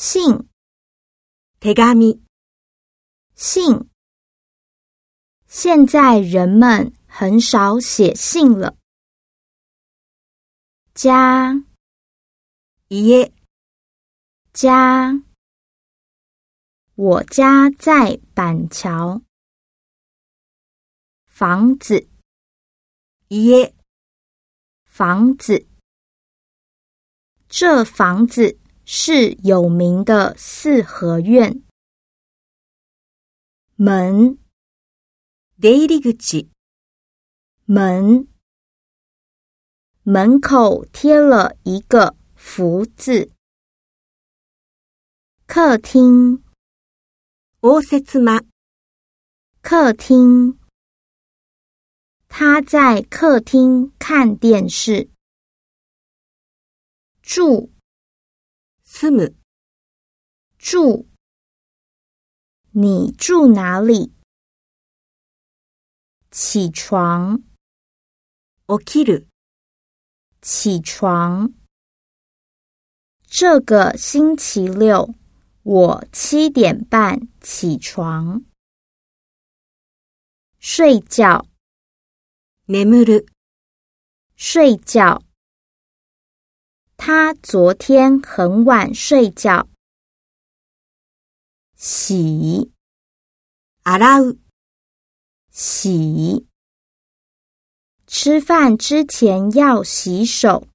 信，テガミ。信，现在人们很少写信了。家，耶，家，我家在板桥。房子，耶，房子，这房子。是有名的四合院门，第一个字门，门口贴了一个福字。客厅，卧室嘛，客厅，他在客厅看电视，住。住む住，你住哪里？起床起きる起床。这个星期六，我七点半起床。睡觉，眠る睡觉。 他昨天很晚睡觉。洗，阿拉，洗，吃饭之前要洗手。